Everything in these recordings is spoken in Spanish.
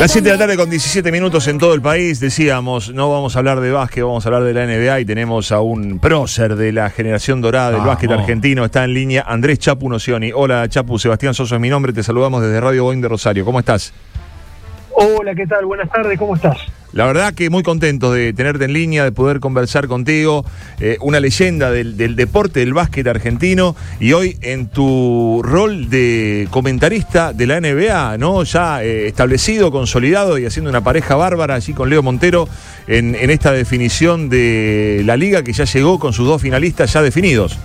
Las 7 de la tarde con 17 minutos en todo el país. Decíamos, no vamos a hablar de básquet, vamos a hablar de la NBA y tenemos a un prócer de la generación dorada del básquet argentino. Está en línea Andrés Chapu Nocioni. Hola Chapu, Sebastián Soso es mi nombre. Te saludamos desde Radio Boeing de Rosario. ¿Cómo estás? Hola, ¿qué tal? Buenas tardes, ¿cómo estás? La verdad que muy contento de tenerte en línea, de poder conversar contigo, eh, una leyenda del, deporte, del básquet argentino, y hoy en tu rol de comentarista de la NBA, ¿no? Ya eh, establecido, consolidado y haciendo una pareja bárbara allí con Leo Montero en esta definición de la liga que ya llegó con sus dos finalistas ya definidos.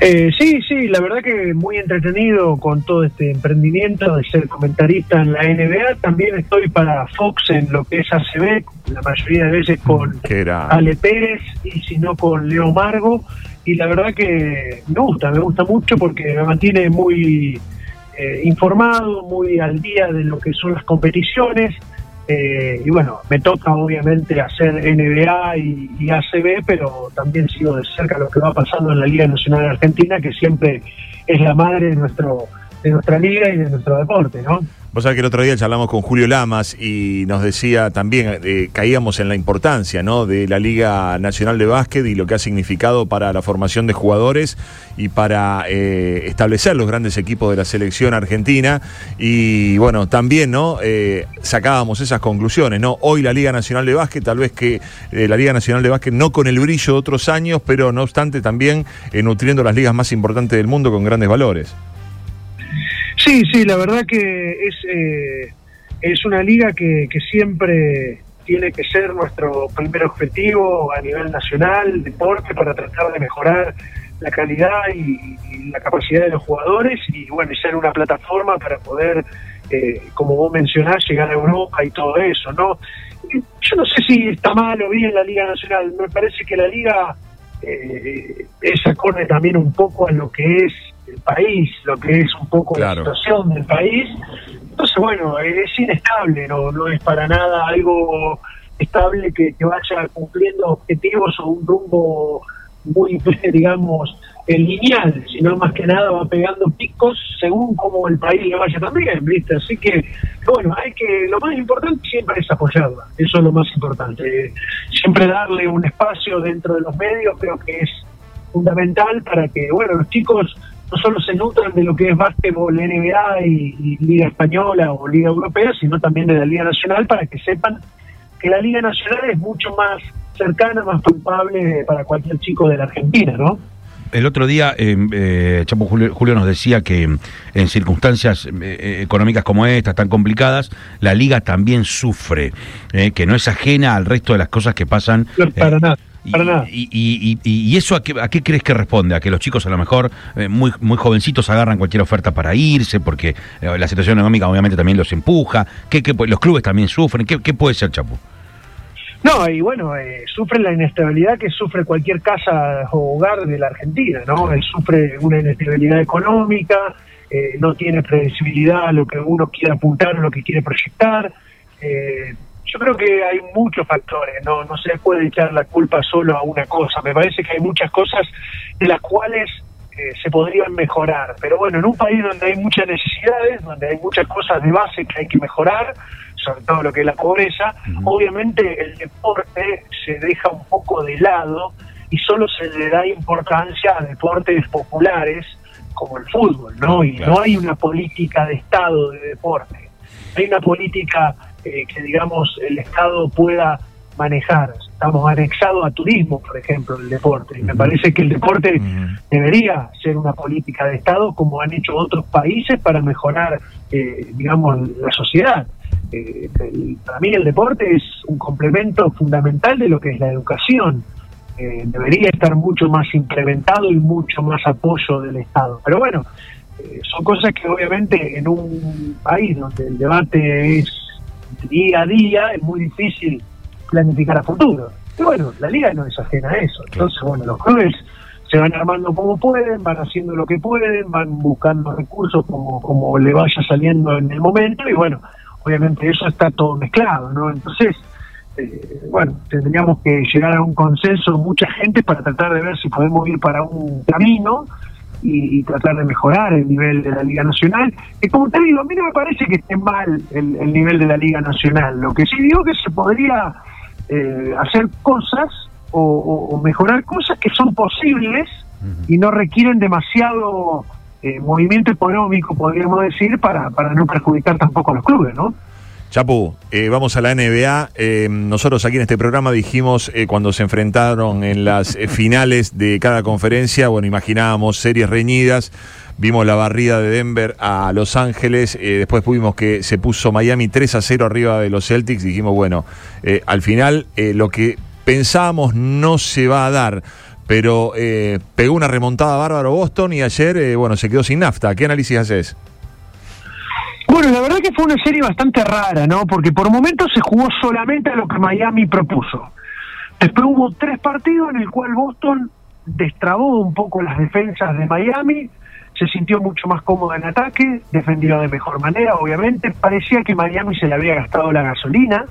Eh, sí, sí, la verdad que muy entretenido con todo este emprendimiento de ser comentarista en la NBA. También estoy para Fox en lo que es ACB, la mayoría de veces con Ale Pérez y si no con Leo Margo. Y la verdad que me gusta, me gusta mucho porque me mantiene muy eh, informado, muy al día de lo que son las competiciones. Eh, y bueno, me toca obviamente hacer NBA y, ACB, pero también sigo de cerca lo que va pasando en la Liga Nacional Argentina, que siempre es la madre de nuestro de nuestra liga y de nuestro deporte, ¿no? Vos sabés que el otro día charlamos con Julio Lamas y nos decía también, eh, caíamos en la importancia ¿no? de la Liga Nacional de Básquet y lo que ha significado para la formación de jugadores y para eh, establecer los grandes equipos de la selección argentina. Y bueno, también ¿no? Eh, sacábamos esas conclusiones. ¿no? Hoy la Liga Nacional de Básquet, tal vez que la Liga Nacional de Básquet no con el brillo de otros años, pero no obstante también nutriendo las ligas más importantes del mundo con grandes valores. Sí, sí, la verdad que es, eh, es una liga que, que siempre tiene que ser nuestro primer objetivo a nivel nacional, deporte, para tratar de mejorar la calidad y, la capacidad de los jugadores y bueno, ser una plataforma para poder, eh, como vos mencionás, llegar a Europa y todo eso, ¿no? Yo no sé si está mal o bien la Liga Nacional, me parece que la Liga eh, es acorde también un poco a lo que es el país, lo que es un poco la situación del país. Entonces, bueno, es inestable, no, no es para nada algo estable que, que vaya cumpliendo objetivos o un rumbo muy, digamos, lineal, sino más que nada va pegando picos según cómo el país le vaya también, ¿viste? Así que, bueno, hay que, lo más importante siempre es apoyarla, eso es lo más importante. Siempre darle un espacio dentro de los medios creo que es fundamental para que, bueno, los chicos no solo se nutran de lo que es básquetbol, NBA y, Liga Española o Liga Europea, sino también de la Liga Nacional para que sepan que la Liga Nacional es mucho más cercana, más culpable para cualquier chico de la Argentina, ¿no? El otro día, eh, eh Chapo Julio, nos decía que en circunstancias eh, eh, económicas como estas, tan complicadas, la liga también sufre, que no es ajena al resto de las cosas que pasan. para nada. Y, y, eso a qué, a qué crees que responde? ¿A que los chicos a lo mejor eh, muy, muy jovencitos agarran cualquier oferta para irse porque eh, la situación económica obviamente también los empuja? ¿Qué, los clubes también sufren? ¿Qué, qué puede ser, Chapo? No, y bueno, eh, sufre la inestabilidad que sufre cualquier casa o hogar de la Argentina, ¿no? Él sufre una inestabilidad económica, no tiene previsibilidad a lo que uno quiere apuntar, a lo que quiere proyectar. Eh, yo creo que hay muchos factores, no, no se puede echar la culpa solo a una cosa. Me parece que hay muchas cosas de las cuales eh, se podrían mejorar. Pero bueno, en un país donde hay muchas necesidades, donde hay muchas cosas de base que hay que mejorar, sobre todo lo que es la pobreza, obviamente el deporte se deja un poco de lado y solo se le da importancia a deportes populares como el fútbol, ¿no? Y no hay una política de Estado de deporte. Hay una política eh, que digamos el Estado pueda manejar. Estamos anexados a turismo, por ejemplo, el deporte. Y me parece que el deporte debería ser una política de Estado como han hecho otros países para mejorar, eh, digamos, la sociedad. Eh, para mí el deporte es un complemento fundamental de lo que es la educación. debería estar mucho más implementado y mucho más apoyo del Estado. Pero bueno, son cosas que obviamente en un país donde el debate es día a día es muy difícil planificar a futuro. Y bueno, la liga no es ajena a eso. Entonces, bueno, los clubes se van armando como pueden, van haciendo lo que pueden, van buscando recursos como, como le vaya saliendo en el momento y bueno, obviamente eso está todo mezclado, ¿no? Entonces, eh, bueno, tendríamos que llegar a un consenso mucha gente para tratar de ver si podemos ir para un camino y, tratar de mejorar el nivel de la Liga Nacional. Que como te digo, a mí no me parece que esté mal el, nivel de la Liga Nacional. Lo que sí digo que se podría eh, hacer cosas o, mejorar cosas que son posibles y no requieren demasiado eh, movimiento económico, podríamos decir, para, para no perjudicar tampoco a los clubes, ¿no? Chapu, eh, vamos a la NBA. Eh, nosotros aquí en este programa dijimos eh, cuando se enfrentaron en las finales de cada conferencia, bueno, imaginábamos series reñidas. Vimos la barrida de Denver a Los Ángeles, después vimos que se puso Miami 3 a 0 arriba de los Celtics. Dijimos, bueno, al final lo que pensábamos no se va a dar pero pegó una remontada bárbaro Boston y ayer, bueno, se quedó sin nafta. ¿Qué análisis haces? Bueno, la verdad que fue una serie bastante rara, ¿no? Porque por momentos se jugó solamente a lo que Miami propuso. Después hubo tres partidos en el cual Boston destrabó un poco las defensas de Miami, se sintió mucho más cómodo en ataque, defendió de mejor manera, obviamente. Parecía que Miami se le había gastado la gasolina,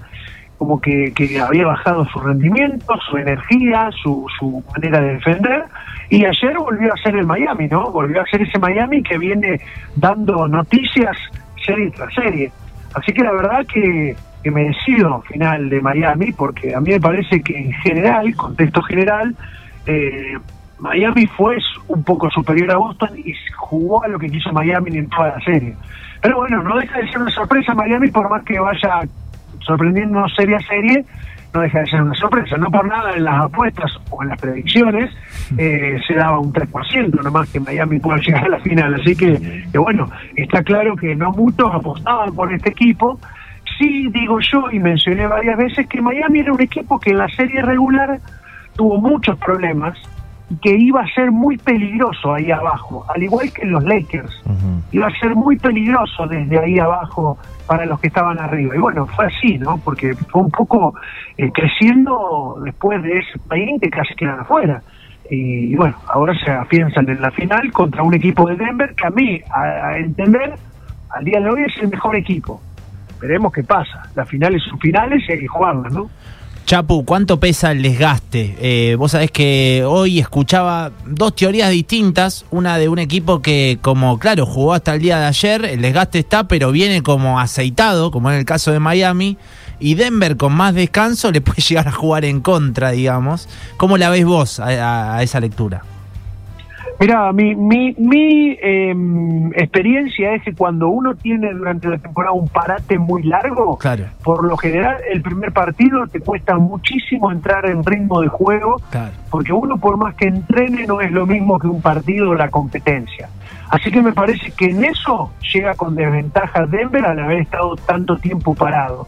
como que, que había bajado su rendimiento, su energía, su, su manera de defender. Y ayer volvió a ser el Miami, ¿no? Volvió a ser ese Miami que viene dando noticias serie tras serie. Así que la verdad que, que merecido final de Miami, porque a mí me parece que en general, contexto general, eh, Miami fue un poco superior a Boston y jugó a lo que quiso Miami en toda la serie. Pero bueno, no deja de ser una sorpresa Miami, por más que vaya sorprendiendo serie a serie, no deja de ser una sorpresa. No por nada en las apuestas o en las predicciones eh, se daba un 3%, nomás que Miami pueda llegar a la final. Así que, bueno, está claro que no muchos apostaban por este equipo. Sí, digo yo, y mencioné varias veces que Miami era un equipo que en la serie regular tuvo muchos problemas que iba a ser muy peligroso ahí abajo, al igual que los Lakers. Iba a ser muy peligroso desde ahí abajo para los que estaban arriba. Y bueno, fue así, ¿no? Porque fue un poco eh, creciendo después de ese país que casi quedan afuera. Y, bueno, ahora se afianzan en la final contra un equipo de Denver que a mí, a, entender, al día de hoy es el mejor equipo. Veremos qué pasa. Las finales son finales y hay que jugarlas, ¿no? Chapu, ¿cuánto pesa el desgaste? Eh, vos sabés que hoy escuchaba dos teorías distintas, una de un equipo que, como claro, jugó hasta el día de ayer, el desgaste está, pero viene como aceitado, como en el caso de Miami, y Denver con más descanso le puede llegar a jugar en contra, digamos. ¿Cómo la ves vos a esa lectura? Mira, mi, mi, mi em, experiencia es que cuando uno tiene durante la temporada un parate muy largo, por lo general el primer partido te cuesta muchísimo entrar en ritmo de juego, porque uno por más que entrene no es lo mismo que un partido o la competencia. Así que me parece que en eso llega con desventaja Denver al haber estado tanto tiempo parado.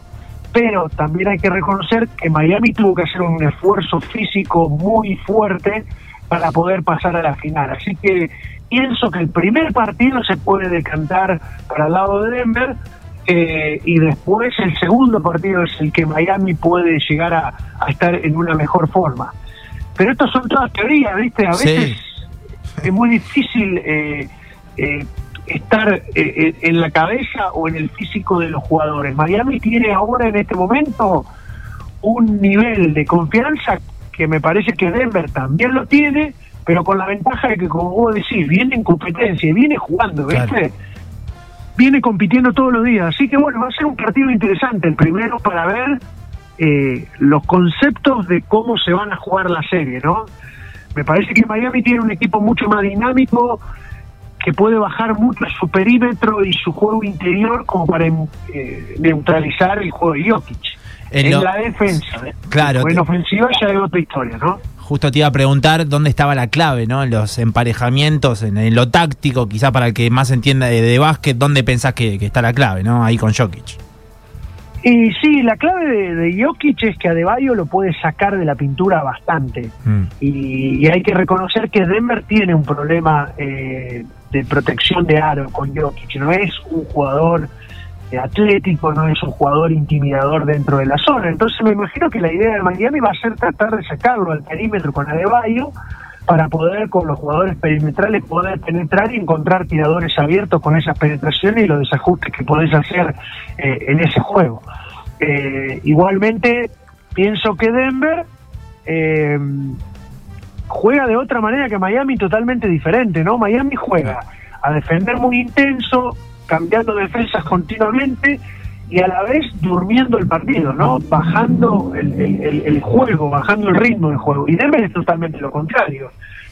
Pero también hay que reconocer que Miami tuvo que hacer un esfuerzo físico muy fuerte para poder pasar a la final. Así que pienso que el primer partido se puede decantar para el lado de Denver eh, y después el segundo partido es el que Miami puede llegar a, estar en una mejor forma. Pero esto son todas teorías, ¿viste? A veces es muy difícil eh, eh, estar en la cabeza o en el físico de los jugadores. Miami tiene ahora en este momento un nivel de confianza que me parece que Denver también lo tiene, pero con la ventaja de que, como vos decís, viene en competencia y viene jugando, ¿viste? Viene compitiendo todos los días. Así que bueno, va a ser un partido interesante, el primero para ver eh, los conceptos de cómo se van a jugar la serie, ¿no? Me parece que Miami tiene un equipo mucho más dinámico, que puede bajar mucho su perímetro y su juego interior como para eh, neutralizar el juego de Jokic en, la defensa. Claro. en ofensiva ya es otra historia, ¿no? Justo te iba a preguntar dónde estaba la clave, ¿no? En los emparejamientos, en, lo táctico, quizá para el que más entienda de, básquet, ¿dónde pensás que, está la clave, ¿no? Ahí con Jokic. Y sí, la clave de, Jokic es que Adebayo lo puede sacar de la pintura bastante. Mm. Y, hay que reconocer que Denver tiene un problema eh, de protección de aro con Jokic. No es un jugador atlético, no es un jugador intimidador dentro de la zona. Entonces me imagino que la idea de Miami va a ser tratar de sacarlo al perímetro con Adebayo para poder con los jugadores perimetrales poder penetrar y encontrar tiradores abiertos con esas penetraciones y los desajustes que podés hacer eh, en ese juego. Eh, igualmente pienso que Denver eh, juega de otra manera que Miami, totalmente diferente, ¿no? Miami juega a defender muy intenso, cambiando defensas continuamente y a la vez durmiendo el partido, ¿no? Bajando el, el- el juego, bajando el ritmo del juego. Y Denver es totalmente lo contrario.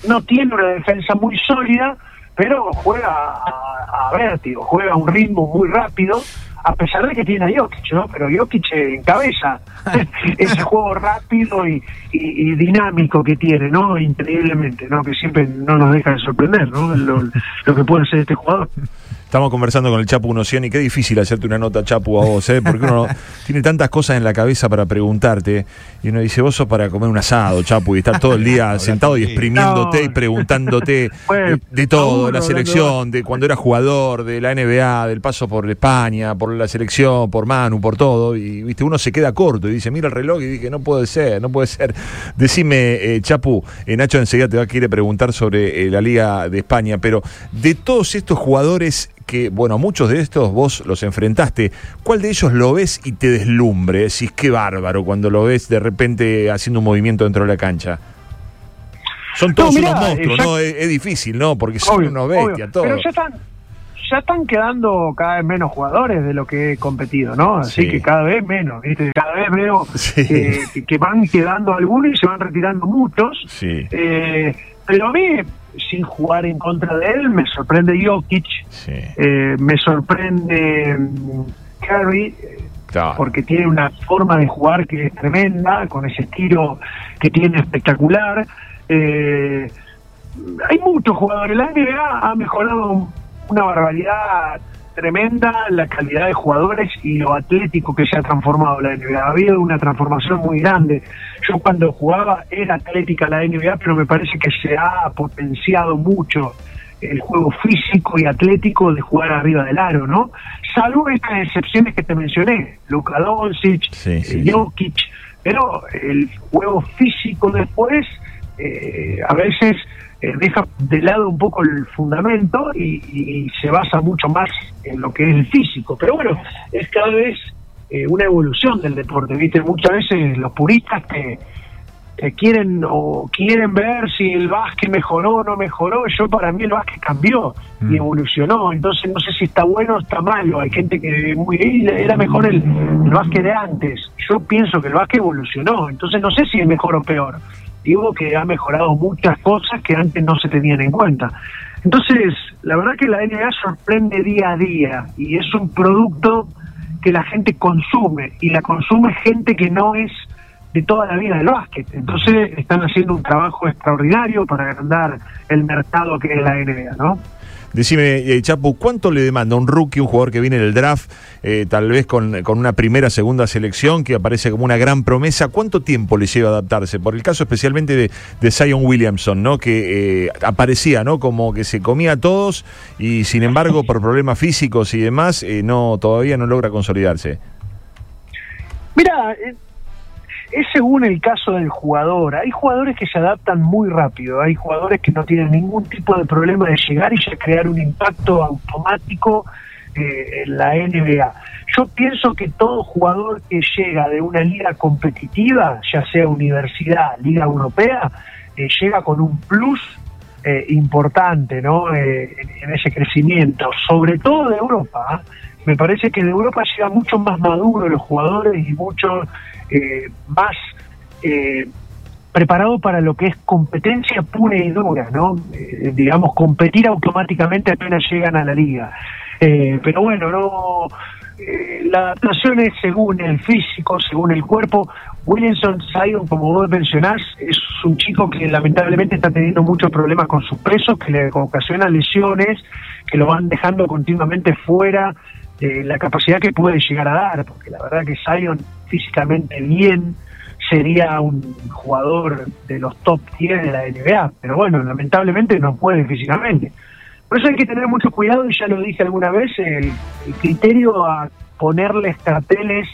No tiene una defensa muy sólida, pero juega a, a vértigo, juega a un ritmo muy rápido, a pesar de que tiene a Jokic, ¿no? Pero Jokic encabeza ese juego rápido y, y- y dinámico que tiene, ¿no? Increíblemente, ¿no? Que siempre no nos deja de sorprender, ¿no? Lo, lo que puede ser este jugador. Estamos conversando con el Chapu Nocioni. Qué difícil hacerte una nota, Chapu, a vos, ¿eh? Porque uno tiene tantas cosas en la cabeza para preguntarte. Y uno dice, vos sos para comer un asado, Chapu, y estar todo el día sentado y exprimiéndote No. y preguntándote de, de todo, de la selección, de cuando era jugador, de la NBA, del paso por España, por la selección, por Manu, por todo. Y viste, uno se queda corto y dice, mira el reloj y dice, no puede ser, no puede ser. Decime, eh, Chapu, eh, Nacho enseguida te va a querer preguntar sobre eh, la Liga de España, pero de todos estos jugadores que, bueno, a muchos de estos vos los enfrentaste, ¿cuál de ellos lo ves y te deslumbre? Decís, qué bárbaro cuando lo ves de repente haciendo un movimiento dentro de la cancha. Son todos No, mirá, unos monstruos, ya- ¿no? Es, es difícil, ¿no? Porque son Obvio, unos bestias, obvio. todos. Pero ya están, ya están quedando cada vez menos jugadores de lo que he competido, ¿no? Así Sí. que cada vez menos, ¿viste? Cada vez veo Sí. eh, que van quedando algunos y se van retirando muchos. Sí. Eh, pero a mí, sin jugar en contra de él, me sorprende Jokic, Sí, eh, me sorprende mm, Curry, eh, claro. porque tiene una forma de jugar que es tremenda, con ese estilo que tiene espectacular. Eh, hay muchos jugadores. La NBA ha mejorado una barbaridad tremenda la calidad de jugadores y lo atlético que se ha transformado la NBA. Ha habido una transformación muy grande. Yo cuando jugaba era atlética la NBA, pero me parece que se ha potenciado mucho el juego físico y atlético de jugar arriba del aro, ¿no? Salvo estas excepciones que te mencioné, Luka Doncic, Sí, sí, eh, Jokic, pero el juego físico después eh, a veces eh, deja de lado un poco el fundamento y, y se basa mucho más en lo que es el físico. Pero bueno, es cada vez eh, una evolución del deporte, ¿viste? Muchas veces los puristas que que quieren o quieren ver si el básquet mejoró o no mejoró. Yo para mí el básquet cambió y evolucionó. Entonces no sé si está bueno o está malo. Hay gente que muy "Ey, era mejor el, el básquet de antes. Yo pienso que el básquet evolucionó. Entonces no sé si es mejor o peor. Digo que ha mejorado muchas cosas que antes no se tenían en cuenta. Entonces, la verdad que la NBA sorprende día a día y es un producto que la gente consume y la consume gente que no es de toda la vida del básquet. Entonces están haciendo un trabajo extraordinario para agrandar el mercado que es la NBA, ¿no? Decime, eh, Chapu, ¿cuánto le demanda un rookie, un jugador que viene del draft, eh, tal vez con, con una primera, segunda selección, que aparece como una gran promesa? ¿Cuánto tiempo le lleva adaptarse? Por el caso especialmente de, Zion Williamson, ¿no? Que eh, aparecía, ¿no? Como que se comía a todos y sin embargo, por problemas físicos y demás, no todavía no logra consolidarse. Mira, es según el caso del jugador. Hay jugadores que se adaptan muy rápido, hay jugadores que no tienen ningún tipo de problema de llegar y ya crear un impacto automático eh, en la NBA. Yo pienso que todo jugador que llega de una liga competitiva, ya sea universidad, liga europea, eh, llega con un plus eh, importante ¿no? Eh, en, en ese crecimiento, sobre todo de Europa. Me parece que de Europa llega mucho más maduro los jugadores y mucho eh, más eh, preparado para lo que es competencia pura y dura, ¿no? Eh, digamos, competir automáticamente apenas llegan a la liga. Eh, pero bueno, no eh, la adaptación es según el físico, según el cuerpo. Williamson Zion, como vos mencionás, es un chico que lamentablemente está teniendo muchos problemas con sus pesos, que le ocasionan lesiones, que lo van dejando continuamente fuera de la capacidad que puede llegar a dar, porque la verdad que Zion físicamente bien sería un jugador de los top 10 de la NBA, pero bueno, lamentablemente no puede físicamente. Por eso hay que tener mucho cuidado, y ya lo dije alguna vez, el, el criterio a ponerles carteles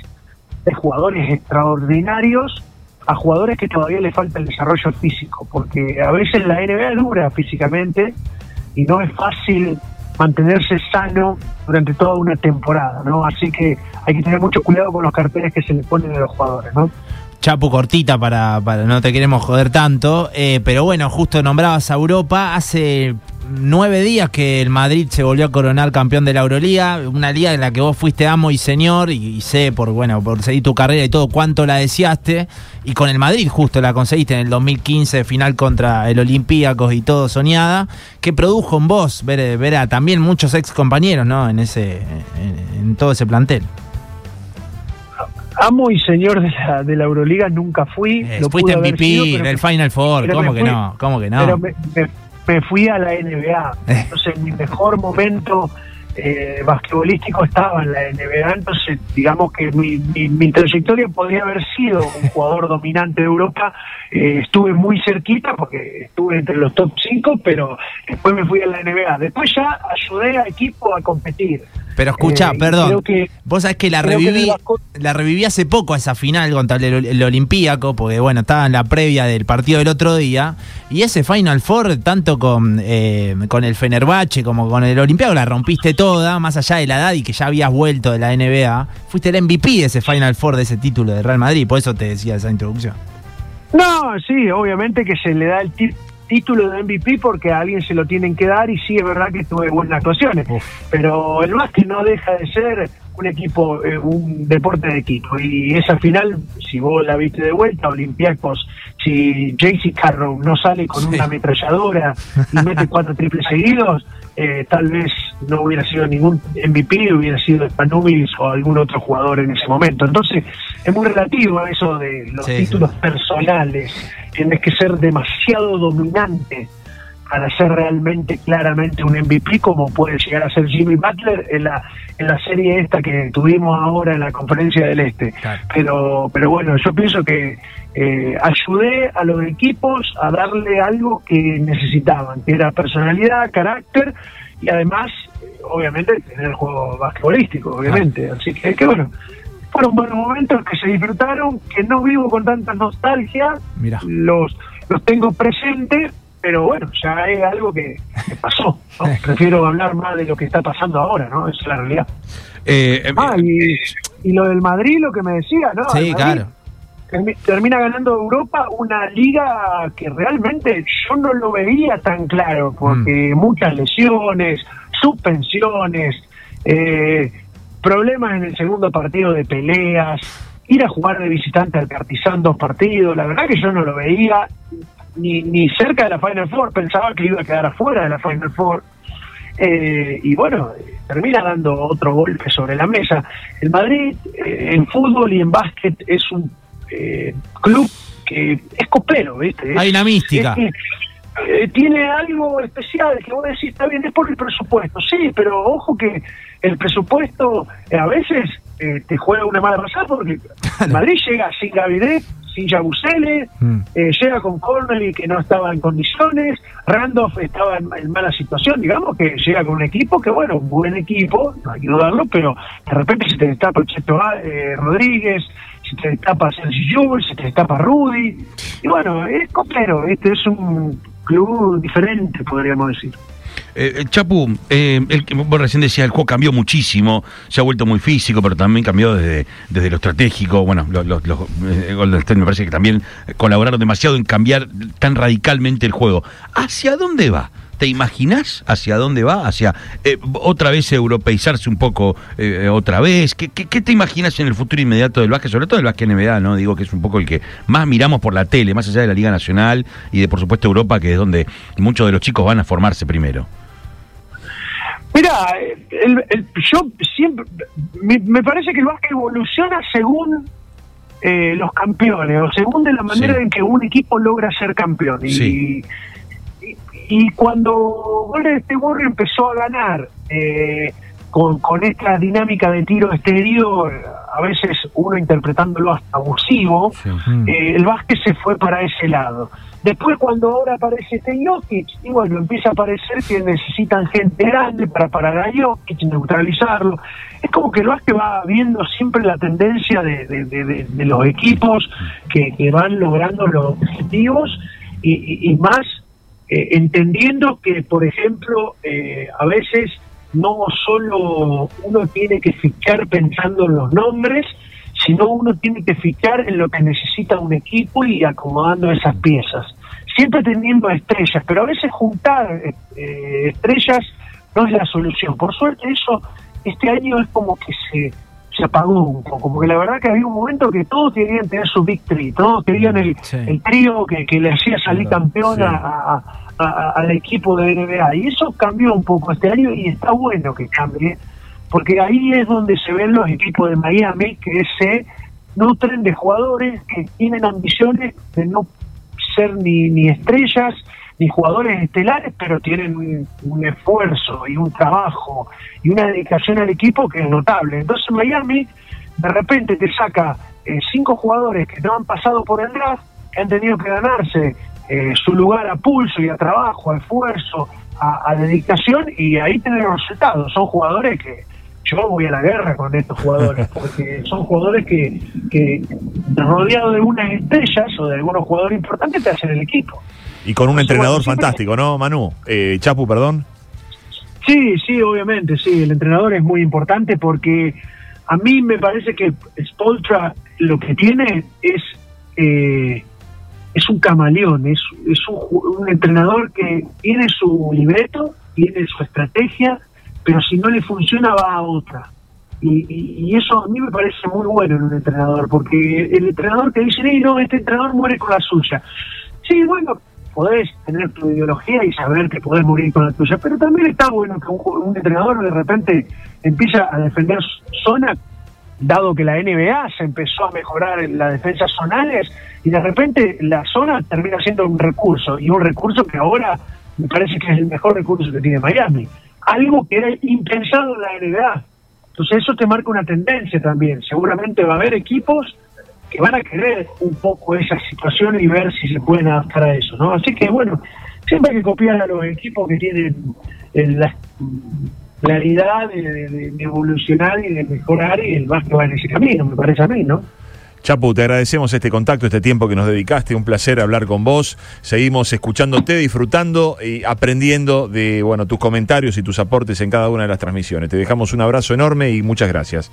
de jugadores extraordinarios a jugadores que todavía le falta el desarrollo físico, porque a veces la NBA dura físicamente y no es fácil mantenerse sano durante toda una temporada, ¿no? Así que hay que tener mucho cuidado con los carteles que se le ponen a los jugadores, ¿no? Chapu cortita para, para no te queremos joder tanto, eh, pero bueno, justo nombrabas a Europa, hace nueve días que el Madrid se volvió a coronar campeón de la Euroliga, una liga en la que vos fuiste amo y señor, y, sé por bueno, por seguir tu carrera y todo cuánto la deseaste, y con el Madrid justo la conseguiste en el 2015, final contra el Olympiacos y todo soñada, que produjo en vos ver, a también muchos ex compañeros, ¿no? En ese, en, todo ese plantel. Amo y señor de la, de la Euroliga nunca fui. Eh, lo fuiste MVP en el Final Four, ¿cómo que no? ¿Cómo que no? me fui a la NBA. Eh. Entonces, mi mejor momento eh, basquetbolístico estaba en la NBA. Entonces, digamos que mi, mi, trayectoria podría haber sido un jugador dominante de Europa. Eh, estuve muy cerquita porque estuve entre los top 5, pero después me fui a la NBA. Después ya ayudé a equipo a competir. Pero escucha, eh, perdón. vos sabés que la reviví, la reviví hace poco esa final contra el, el, Olimpíaco, porque bueno, estaba en la previa del partido del otro día. Y ese Final Four, tanto con, eh, con el Fenerbahce como con el Olimpíaco, la rompiste toda, más allá de la edad y que ya habías vuelto de la NBA. Fuiste el MVP de ese Final Four, de ese título de Real Madrid, por eso te decía esa introducción. No, sí, obviamente que se le da el título de MVP porque a alguien se lo tienen que dar y sí es verdad que tuve buenas actuaciones, pero el básquet no deja de ser un equipo, eh, un deporte de equipo y esa final, si vos la viste de vuelta, Olympiacos, si JC Carroll no sale con una ametralladora y mete cuatro triples seguidos, eh, tal vez no hubiera sido ningún MVP, hubiera sido Spanulis o algún otro jugador en ese momento. Entonces, es muy relativo a eso de los títulos personales. Tienes que ser demasiado dominante para ser realmente claramente un MVP como puede llegar a ser Jimmy Butler en la en la serie esta que tuvimos ahora en la conferencia del este pero pero bueno yo pienso que eh, ayudé a los equipos a darle algo que necesitaban que era personalidad carácter y además obviamente tener el juego basquetbolístico obviamente así que, que bueno fueron buenos momentos que se disfrutaron, que no vivo con tanta nostalgia, los los tengo presentes, pero bueno, ya es algo que, pasó. Prefiero hablar más de lo que está pasando ahora, ¿no? Esa es la realidad. Eh, eh, ah, y, lo del Madrid, lo que me decía, ¿no? Sí, claro. Termina ganando Europa una liga que realmente yo no lo veía tan claro, porque mm. muchas lesiones, suspensiones, eh, problemas en el segundo partido de peleas, ir a jugar de visitante al dos partidos, la verdad que yo no lo veía ni, ni cerca de la Final Four, pensaba que iba a quedar afuera de la Final Four. Eh, y bueno, termina dando otro golpe sobre la mesa. El Madrid eh, en fútbol y en básquet es un eh, club que es copero, ¿viste? Hay una mística. tiene algo especial que vos decís, está bien, es por el presupuesto, sí, pero ojo que el presupuesto a veces te juega una mala pasada porque Madrid llega sin Gavidet, sin Yabusele, mm. eh, llega con Cornely que no estaba en condiciones, Randolph estaba en, mala situación, digamos que llega con un equipo que, bueno, un buen equipo, no hay que dudarlo, pero de repente se te destapa Cheto eh, Rodríguez, se te destapa Sergio Jules, se te destapa Rudy, y bueno, es copero, este es un club diferente, podríamos decir. Eh, eh, Chapu, eh, el, vos recién decías, el juego cambió muchísimo, se ha vuelto muy físico, pero también cambió desde, desde lo estratégico. Bueno, los, los, me parece que también colaboraron demasiado en cambiar tan radicalmente el juego. ¿Hacia dónde va? ¿Te imaginas hacia dónde va? ¿Hacia otra vez europeizarse un poco otra vez? ¿Qué, ¿Qué, te imaginas en el futuro inmediato del básquet? Sobre todo el básquet NBA, ¿no? Digo que es un poco el que más miramos por la tele, más allá de la Liga Nacional y de, por supuesto, Europa, que es donde muchos de los chicos van a formarse primero. Mira, el, yo siempre, me, parece que el básquet evoluciona según eh, los campeones, o según de la manera en que un equipo logra ser campeón. Y, y, cuando State Warrior empezó a ganar eh, con, con esta dinámica de tiro exterior, a veces uno interpretándolo hasta abusivo, eh, el básquet se fue para ese lado. Después cuando ahora aparece este Jokic, y bueno, empieza a aparecer que necesitan gente grande para parar a Jokic, neutralizarlo. Es como que el básquet va viendo siempre la tendencia de, los equipos que, van logrando los objetivos y, más eh, entendiendo que, por ejemplo, eh, a veces no solo uno tiene que fichar pensando en los nombres, sino uno tiene que fijar en lo que necesita un equipo y acomodando esas piezas. Siempre teniendo estrellas, pero a veces juntar eh, estrellas no es la solución. Por suerte eso este año es como que se, se apagó un poco, porque la verdad que había un momento que todos querían tener su victory, todos querían el, Sí. el trío que, que le hacía salir campeón Sí. a- a- a- al equipo de NBA. Y eso cambió un poco este año y está bueno que cambie, porque ahí es donde se ven los equipos de Miami que se nutren de jugadores que tienen ambiciones de no ser ni, ni estrellas ni jugadores estelares, pero tienen un, un esfuerzo y un trabajo y una dedicación al equipo que es notable. Entonces Miami de repente te saca eh, cinco jugadores que no han pasado por el draft, que han tenido que ganarse eh, su lugar a pulso y a trabajo, a esfuerzo, a, a dedicación, y ahí tener los resultados. Son jugadores que yo voy a la guerra con estos jugadores, porque son jugadores que, que rodeados de unas estrellas o de algunos jugadores importantes te hacen el equipo. Y con un entrenador bueno, fantástico, ¿no, Manu? Eh, Chapu, perdón. Sí, sí, obviamente, sí, el entrenador es muy importante porque a mí me parece que Spoltra lo que tiene es eh, es un camaleón, es, es un, entrenador que tiene su libreto, tiene su estrategia, pero si no le funciona va a otra. Y, y- y eso a mí me parece muy bueno en un entrenador, porque el entrenador que dice, "Ey, no, este entrenador muere con la suya. Sí, bueno, podés tener tu ideología y saber que podés morir con la tuya, pero también está bueno que un, un entrenador de repente empieza a defender zona, dado que la NBA se empezó a mejorar en las defensas zonales y de repente la zona termina siendo un recurso y un recurso que ahora me parece que es el mejor recurso que tiene Miami. Algo que era impensado en la NBA. Entonces eso te marca una tendencia también. Seguramente va a haber equipos que van a querer un poco esa situación y ver si se pueden adaptar a eso, ¿no? Así que bueno, siempre hay que copiar a los equipos que tienen eh, la claridad de, de- evolucionar y de mejorar y el básquet va en ese camino, me parece a mí, ¿no? Chapu, te agradecemos este contacto, este tiempo que nos dedicaste, un placer hablar con vos. Seguimos escuchándote, disfrutando y aprendiendo de bueno tus comentarios y tus aportes en cada una de las transmisiones. Te dejamos un abrazo enorme y muchas gracias.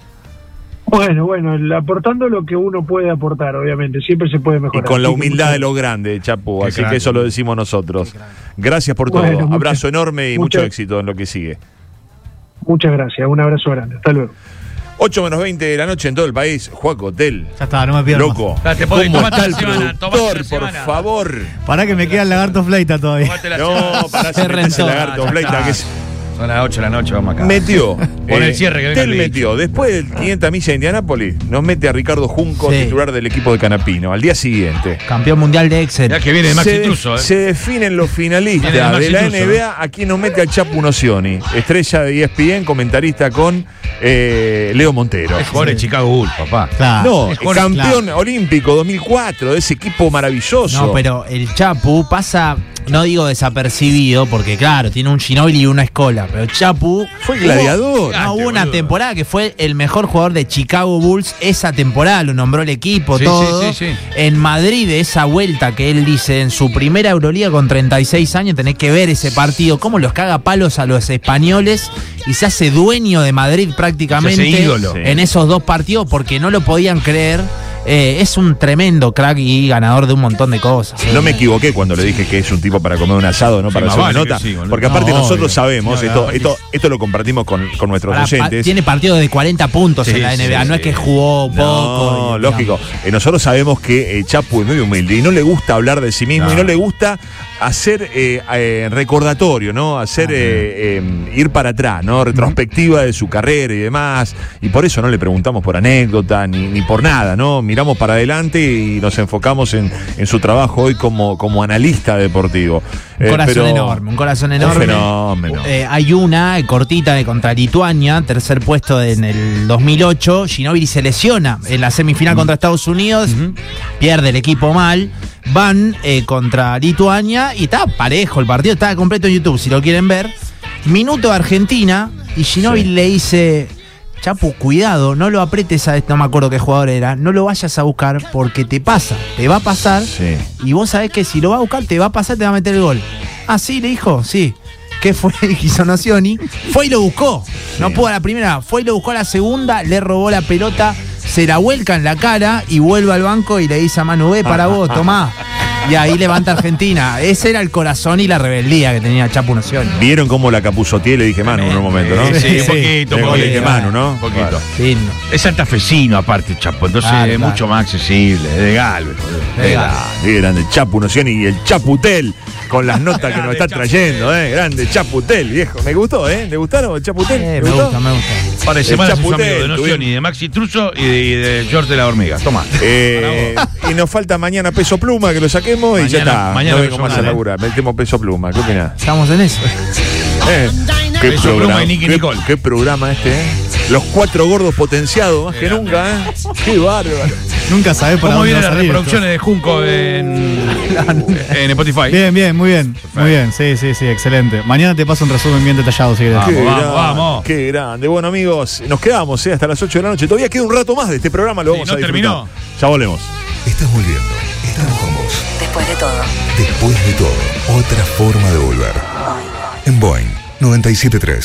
Bueno, bueno, el- aportando lo que uno puede aportar, obviamente, siempre se puede Y mejorar. con la humildad de lo grande, Chapu, Qué así que eso lo decimos nosotros. Gracias por todo. Bueno, muchas- abrazo enorme y mucho éxito en lo que sigue. Muchas gracias, un abrazo grande, hasta luego. 8 menos 20 de la noche en todo el país. Juaco Hotel. Ya está, no me pierdo. Loco. Date, Podi, ¿Cómo está el semana, productor, por favor? Para que me queda el lagarto fleita todavía. No, para Se rentó. lagarto, Fleita, que es- Son las 8 de la noche, vamos acá. Metió. Pon el cierre que venga Tel el metió. Después del 500 millas de Indianápolis, nos mete a Ricardo Junco, Sí. titular del equipo de Canapino. Al día siguiente. Campeón mundial de Excel. Ya que viene de Maxi se, Truso, ¿eh? se definen los finalistas Viene de Maxi de la Truso, NBA. Aquí nos mete al Chapu Nocioni, estrella de ESPN, comentarista con eh, Leo Montero. Es jugador de Chicago Bulls, papá. Claro. No, es campeón olímpico 2004, de ese equipo maravilloso. No, pero el Chapu pasa, no digo desapercibido, porque claro, tiene un Ginobili y una escola, pero el Chapu. Fue gladiador. Hubo, no, hubo una temporada que fue el mejor jugador de Chicago Bulls esa temporada, lo nombró el equipo, Sí, todo. sí, sí, sí. En Madrid, esa vuelta que él dice en su primera Euroliga con 36 años, tenés que ver ese partido, cómo los caga palos a los españoles y se hace dueño de Madrid prácticamente en esos dos partidos porque no lo podían creer. Eh, es un tremendo crack y ganador de un montón de cosas. No me equivoqué cuando le dije que es un tipo para comer un asado, no Sí, para más hacer una nota. sí, porque aparte No, nosotros obvio. sabemos, esto, esto, esto lo compartimos con, con nuestros pa- oyentes. tiene partidos de 40 puntos Sí, en la sí, NBA, no sí. es que jugó poco. No, y- lógico. Eh, nosotros sabemos que eh, Chapu es muy humilde y no le gusta hablar de sí mismo No. y no le gusta hacer eh, eh, recordatorio, ¿no? Hacer eh, eh, ir para atrás, ¿no? Retrospectiva de su carrera y demás. Y por eso no le preguntamos por anécdota ni, ni por nada, ¿no? Miramos para adelante y nos enfocamos en, en su trabajo hoy como, como analista deportivo. Un corazón pero- enorme, un corazón Un enorme. fenómeno. Eh, hay una cortita de contra Lituania, tercer puesto en el 2008. Ginobili se lesiona en la semifinal contra Estados Unidos, pierde el equipo mal. Van eh, contra Lituania y está parejo el partido, está completo en YouTube si lo quieren ver. Minuto de Argentina y Ginobili Sí. le dice. Chapu, cuidado, no lo apretes a no me acuerdo qué jugador era, no lo vayas a buscar porque te pasa, te va a pasar Sí. y vos sabés que si lo va a buscar, te va a pasar, te va a meter el gol. Ah, sí, le dijo, sí. ¿Qué fue? Hizo Nocioni. Fue y lo buscó. No pudo a la primera, fue y lo buscó a la segunda, le robó la pelota, se la vuelca en la cara y vuelve al banco y le dice a Manu, ve para vos, tomá. Y ahí levanta Argentina. Ese era el corazón y la rebeldía que tenía Chapu Nación. Vieron cómo la capuzoteé, le dije Manu en un momento, ¿no? Sí, sí, un Sí. poquito, un Le poquito. dije Manu, ¿no? Un poquito. Es santafesino aparte, Chapo, entonces Claro, es claro. mucho más accesible, es de Galvez. De grande, Chapu Noción y el Chaputel con las notas que nos está trayendo, ¿eh? Grande Chaputel, viejo. Me gustó, ¿eh? ¿Le gustaron el Chaputel? Eh, ¿Le me gustó? gusta, me gusta. Para semana sus Chaputel, amigos de Noción y de Maxi Truso y de, y de George de la Hormiga. Toma. Eh, y nos falta mañana peso pluma, que lo y ya Mañana- está. mañana no vengo más a laburar. Metemos peso pluma. ¿Qué opinás? Estamos en eso. Eh, ¿Qué, Peso programa, Pluma y Nicky qué- Nicole. qué programa este, ¿eh? Los cuatro gordos potenciados, más que nunca, ¿eh? Qué bárbaro. Nunca sabés para ¿Cómo dónde vienen las reproducciones de Junco en, en Spotify? Bien, bien, muy bien. Muy bien, sí, sí, sí, excelente. Mañana te paso un resumen bien detallado si querés. Vamos, Qué vamos, grande, vamos. Qué grande. Bueno, amigos, nos quedamos ¿eh? hasta las 8 de la noche. Todavía queda un rato más de este programa, lo Sí, vamos no a disfrutar. terminó. Ya volvemos. Estás volviendo. Después de todo, Después de todo, otra forma de volver. En Boeing 973.